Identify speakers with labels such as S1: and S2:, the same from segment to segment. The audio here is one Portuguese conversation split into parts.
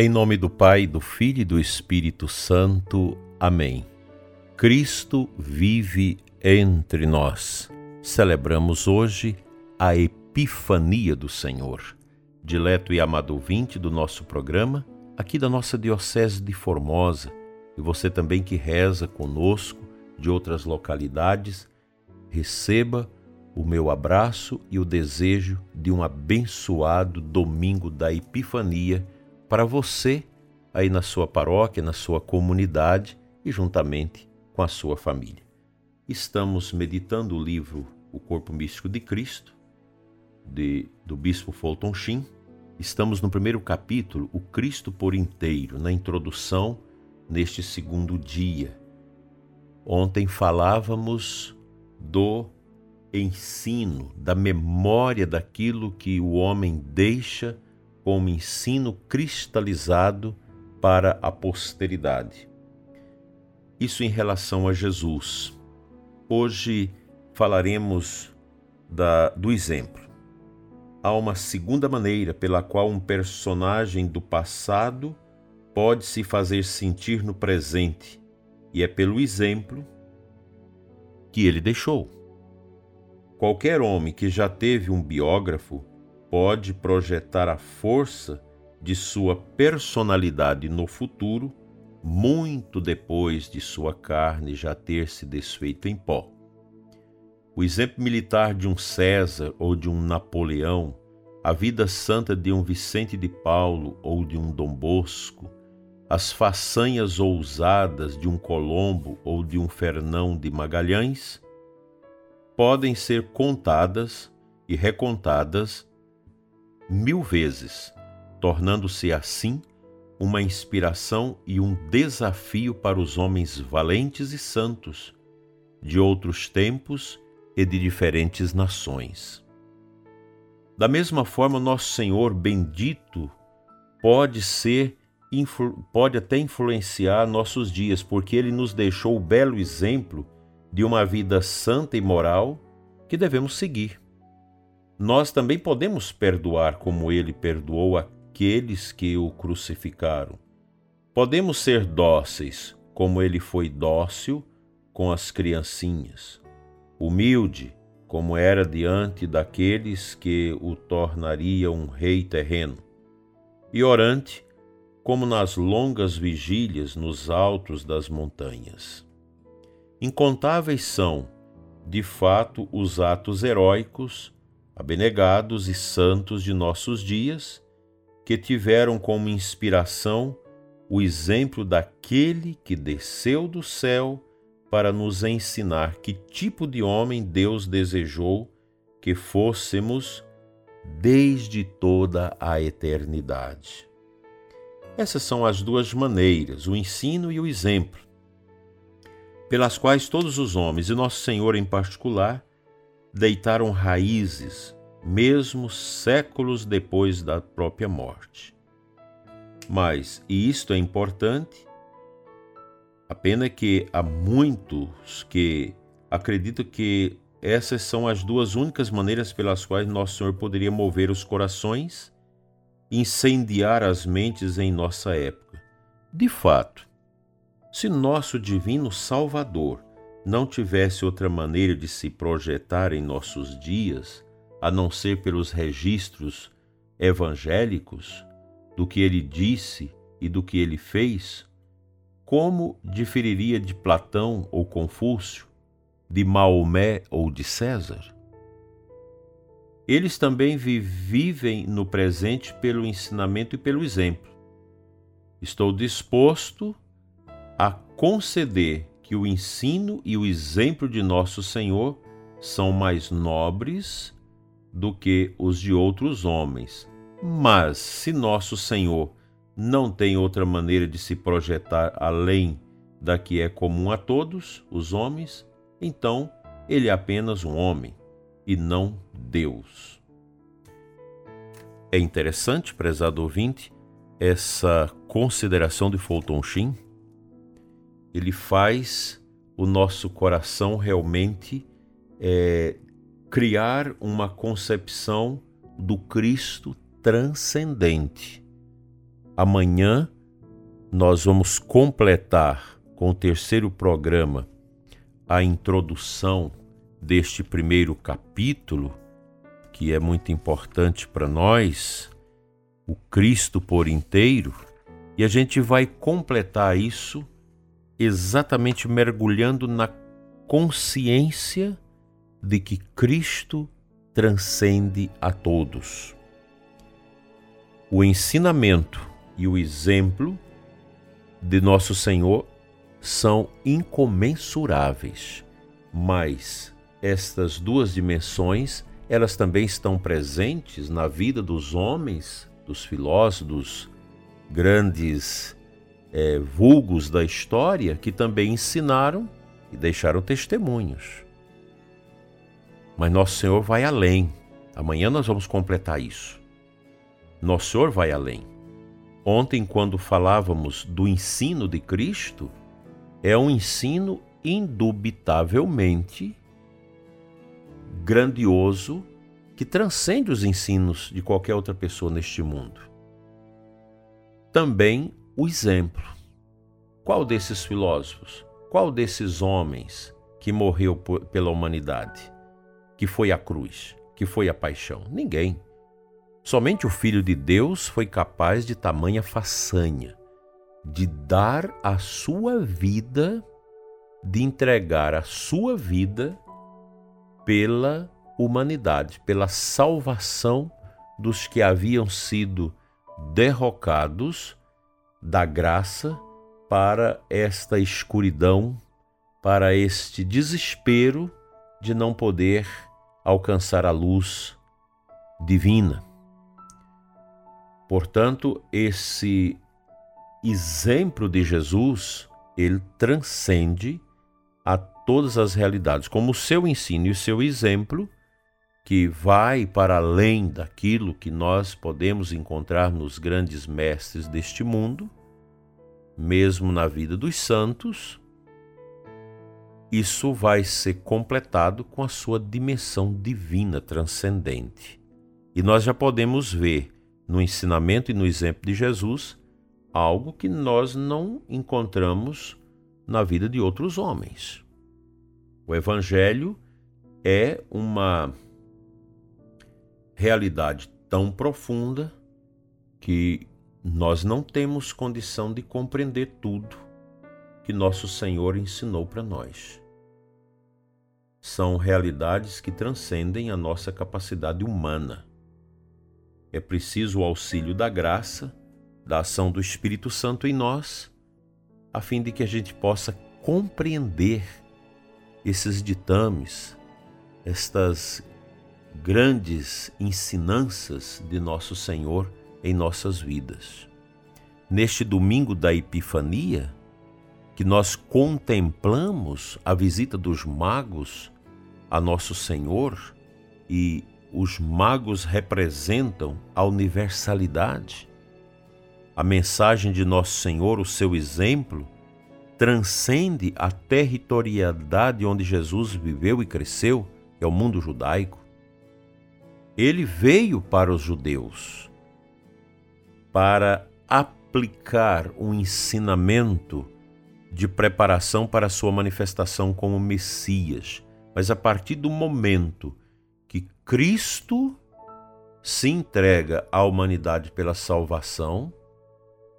S1: Em nome do Pai, do Filho e do Espírito Santo. Amém. Cristo vive entre nós. Celebramos hoje a Epifania do Senhor. Dileto e amado ouvinte do nosso programa, aqui da nossa Diocese de Formosa, e você também que reza conosco de outras localidades, receba o meu abraço e o desejo de um abençoado domingo da Epifania para você aí na sua paróquia, na sua comunidade e juntamente com a sua família. Estamos meditando o livro O Corpo Místico de Cristo, de, do Bispo Fulton Sheen. Estamos no primeiro capítulo, O Cristo por Inteiro, na introdução, neste segundo dia. Ontem falávamos do ensino, da memória daquilo que o homem deixa como ensino cristalizado para a posteridade. Isso em relação a Jesus. Hoje falaremos da, do exemplo. Há uma segunda maneira pela qual um personagem do passado pode se fazer sentir no presente, e é pelo exemplo que ele deixou. Qualquer homem que já teve um biógrafo pode projetar a força de sua personalidade no futuro, muito depois de sua carne já ter se desfeito em pó. O exemplo militar de um César ou de um Napoleão, a vida santa de um Vicente de Paulo ou de um Dom Bosco, as façanhas ousadas de um Colombo ou de um Fernão de Magalhães, podem ser contadas e recontadas mil vezes, tornando-se assim uma inspiração e um desafio para os homens valentes e santos de outros tempos e de diferentes nações. Da mesma forma, nosso Senhor bendito pode ser pode até influenciar nossos dias, porque ele nos deixou o belo exemplo de uma vida santa e moral que devemos seguir. Nós também podemos perdoar como ele perdoou aqueles que o crucificaram. Podemos ser dóceis como ele foi dócil com as criancinhas, humilde como era diante daqueles que o tornaria um rei terreno, e orante como nas longas vigílias nos altos das montanhas. Incontáveis são, de fato, os atos heróicos, abnegados e santos de nossos dias, que tiveram como inspiração o exemplo daquele que desceu do céu para nos ensinar que tipo de homem Deus desejou que fôssemos desde toda a eternidade. Essas são as duas maneiras, o ensino e o exemplo, pelas quais todos os homens, e Nosso Senhor em particular, deitaram raízes, mesmo séculos depois da própria morte. Mas, e isto é importante, a pena é que há muitos que acreditam que essas são as duas únicas maneiras pelas quais Nosso Senhor poderia mover os corações, incendiar as mentes em nossa época. De fato, se nosso divino Salvador não tivesse outra maneira de se projetar em nossos dias, a não ser pelos registros evangélicos do que ele disse e do que ele fez, como diferiria de Platão ou Confúcio, de Maomé ou de César? Eles também vivem no presente pelo ensinamento e pelo exemplo. Estou disposto a conceder que o ensino e o exemplo de nosso Senhor são mais nobres do que os de outros homens. Mas se nosso Senhor não tem outra maneira de se projetar além da que é comum a todos os homens, então ele é apenas um homem e não Deus. É interessante, prezado ouvinte, essa consideração de Fulton Sheen, ele faz o nosso coração realmente é, criar uma concepção do Cristo transcendente. amanhã nós vamos completar com o terceiro programa a introdução deste primeiro capítulo, que é muito importante para nós, o Cristo por inteiro, e a gente vai completar isso exatamente mergulhando na consciência de que Cristo transcende a todos. O ensinamento e o exemplo de nosso Senhor são incomensuráveis, mas estas duas dimensões, elas também estão presentes na vida dos homens, dos filósofos, dos grandes é, vulgos da história que também ensinaram e deixaram testemunhos. Mas Nosso Senhor vai além. Amanhã nós vamos completar isso. Nosso Senhor vai além. Ontem, quando falávamos do ensino de Cristo, é um ensino indubitavelmente grandioso que transcende os ensinos de qualquer outra pessoa neste mundo. Também o exemplo. Qual desses filósofos, qual desses homens que morreu por, pela humanidade, que foi a cruz, que foi a paixão? Ninguém. Somente o Filho de Deus foi capaz de tamanha façanha, de dar a sua vida, de entregar a sua vida pela humanidade, pela salvação dos que haviam sido derrocados da graça para esta escuridão, para este desespero de não poder alcançar a luz divina. Portanto, esse exemplo de Jesus, ele transcende a todas as realidades, como o seu ensino e o seu exemplo, que vai para além daquilo que nós podemos encontrar nos grandes mestres deste mundo, mesmo na vida dos santos, isso vai ser completado com a sua dimensão divina transcendente. E nós já podemos ver no ensinamento e no exemplo de Jesus algo que nós não encontramos na vida de outros homens. O Evangelho é uma realidade tão profunda que nós não temos condição de compreender tudo que nosso Senhor ensinou para nós. São realidades que transcendem a nossa capacidade humana é preciso o auxílio da graça, da ação do Espírito Santo em nós, a fim de que a gente possa compreender esses ditames, estas grandes ensinanças de nosso Senhor em nossas vidas. Neste domingo da Epifania, que nós contemplamos a visita dos magos a nosso Senhor e os magos representam a universalidade. A mensagem de Nosso Senhor, o seu exemplo, transcende a territorialidade onde Jesus viveu e cresceu, que é o mundo judaico. Ele veio para os judeus para aplicar um ensinamento de preparação para a sua manifestação como Messias. Mas a partir do momento que Cristo se entrega à humanidade pela salvação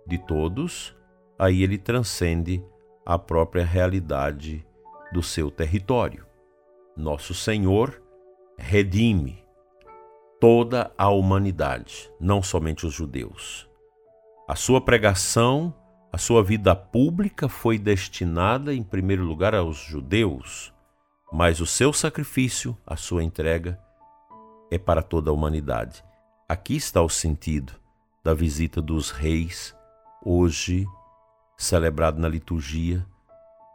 S1: de todos, aí ele transcende a própria realidade do seu território. Nosso Senhor redime toda a humanidade, não somente os judeus. A sua pregação, a sua vida pública foi destinada em primeiro lugar aos judeus, mas o seu sacrifício, a sua entrega, é para toda a humanidade. Aqui está o sentido da visita dos reis, hoje celebrado na liturgia,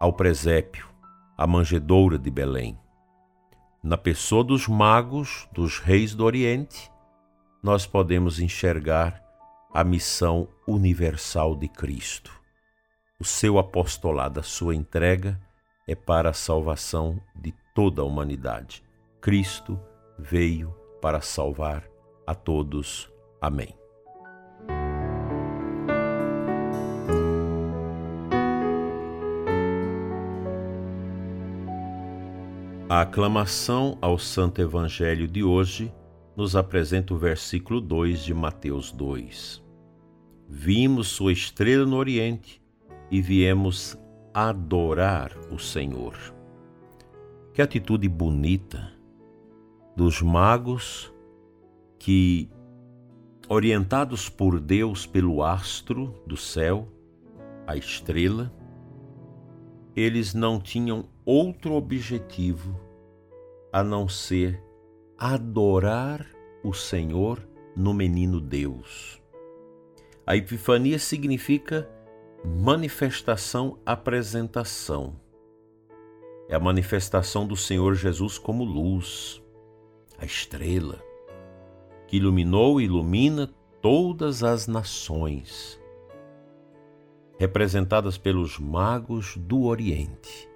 S1: ao presépio, à manjedoura de Belém. Na pessoa dos magos, dos reis do Oriente, nós podemos enxergar a missão universal de Cristo. O seu apostolado, a sua entrega é para a salvação de toda a humanidade. Cristo veio para salvar a todos. Amém. A aclamação ao Santo Evangelho de hoje nos apresenta o versículo 2 de Mateus 2. Vimos sua estrela no Oriente e viemos adorar o Senhor. Que atitude bonita dos magos que, orientados por Deus pelo astro do céu, a estrela, eles não tinham outro objetivo a não ser adorar o Senhor no menino Deus. A Epifania significa manifestação, apresentação. É a manifestação do Senhor Jesus como luz, a estrela, que iluminou e ilumina todas as nações representadas pelos magos do Oriente.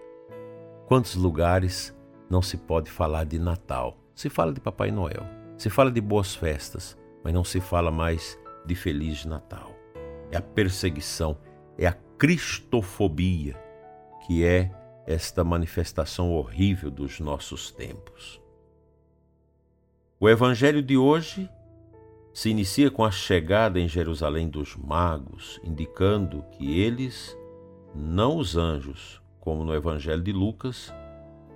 S1: Quantos lugares não se pode falar de Natal? Se fala de Papai Noel, se fala de boas festas, mas não se fala mais de Feliz Natal. É a perseguição, é a cristofobia, que é esta manifestação horrível dos nossos tempos. O Evangelho de hoje se inicia com a chegada em Jerusalém dos magos, indicando que eles, não os anjos, como no Evangelho de Lucas,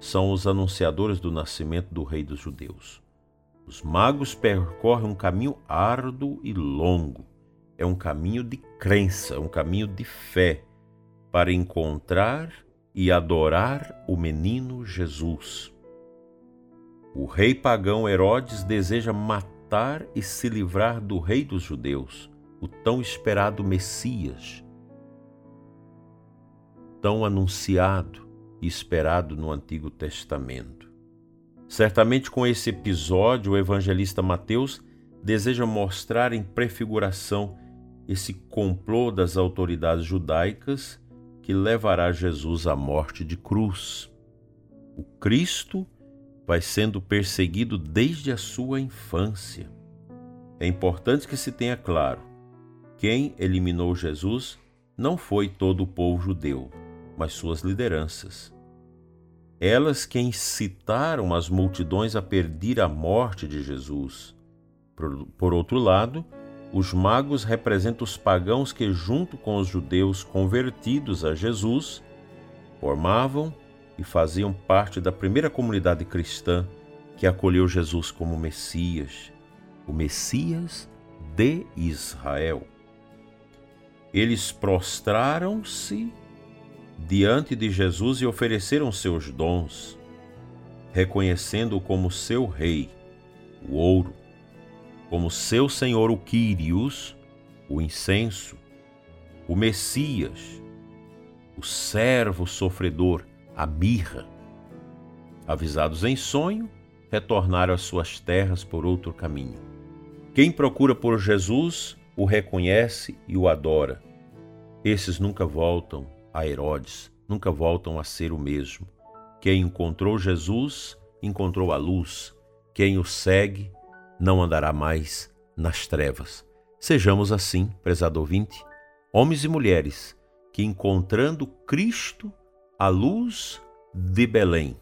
S1: são os anunciadores do nascimento do Rei dos Judeus. Os magos percorrem um caminho árduo e longo. É um caminho de crença, um caminho de fé, para encontrar e adorar o menino Jesus. O rei pagão Herodes deseja matar e se livrar do rei dos judeus, o tão esperado Messias, tão anunciado esperado no Antigo Testamento. Certamente com esse episódio, o evangelista Mateus deseja mostrar em prefiguração esse complô das autoridades judaicas que levará Jesus à morte de cruz. O Cristo vai sendo perseguido desde a sua infância. É importante que se tenha claro: quem eliminou Jesus não foi todo o povo judeu, mas suas lideranças. Elas que incitaram as multidões a perder a morte de Jesus. Por, por outro lado, os magos representam os pagãos que, junto com os judeus convertidos a Jesus, formavam e faziam parte da primeira comunidade cristã que acolheu Jesus como Messias, o Messias de Israel. Eles prostraram-se diante de Jesus e ofereceram seus dons, reconhecendo-o como seu rei, o ouro, como seu senhor o Quírios, o incenso, o Messias, o servo sofredor, a mirra. Avisados em sonho, retornaram às suas terras por outro caminho. Quem procura por Jesus o reconhece e o adora. Esses nunca voltam a Herodes, nunca voltam a ser o mesmo. Quem encontrou Jesus, encontrou a luz. Quem o segue, não andará mais nas trevas. Sejamos assim, prezado ouvinte, homens e mulheres que, encontrando Cristo, a luz de Belém.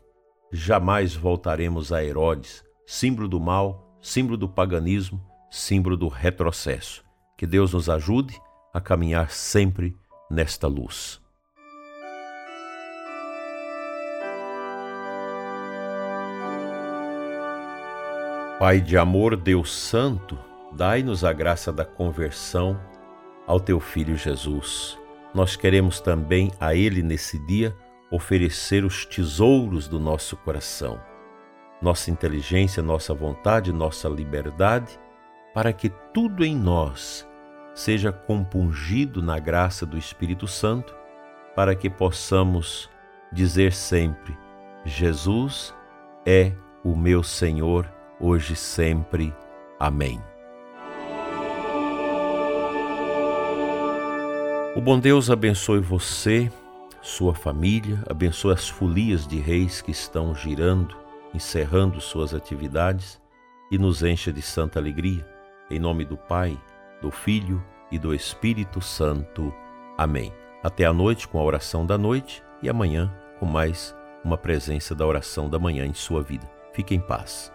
S1: Jamais voltaremos a Herodes, símbolo do mal, símbolo do paganismo, símbolo do retrocesso. Que Deus nos ajude a caminhar sempre nesta luz. Pai de amor, Deus Santo, dai-nos a graça da conversão ao teu Filho Jesus. Nós queremos também a Ele nesse dia oferecer os tesouros do nosso coração, nossa inteligência, nossa vontade, nossa liberdade, para que tudo em nós seja compungido na graça do Espírito Santo, para que possamos dizer sempre: Jesus é o meu Senhor, hoje e sempre. Amém. O bom Deus abençoe você sua família, abençoe as folias de reis que estão girando, encerrando suas atividades e nos encha de santa alegria. Em nome do Pai, do Filho e do Espírito Santo. Amém. Até a noite com a oração da noite e amanhã com mais uma presença da oração da manhã em sua vida. Fique em paz.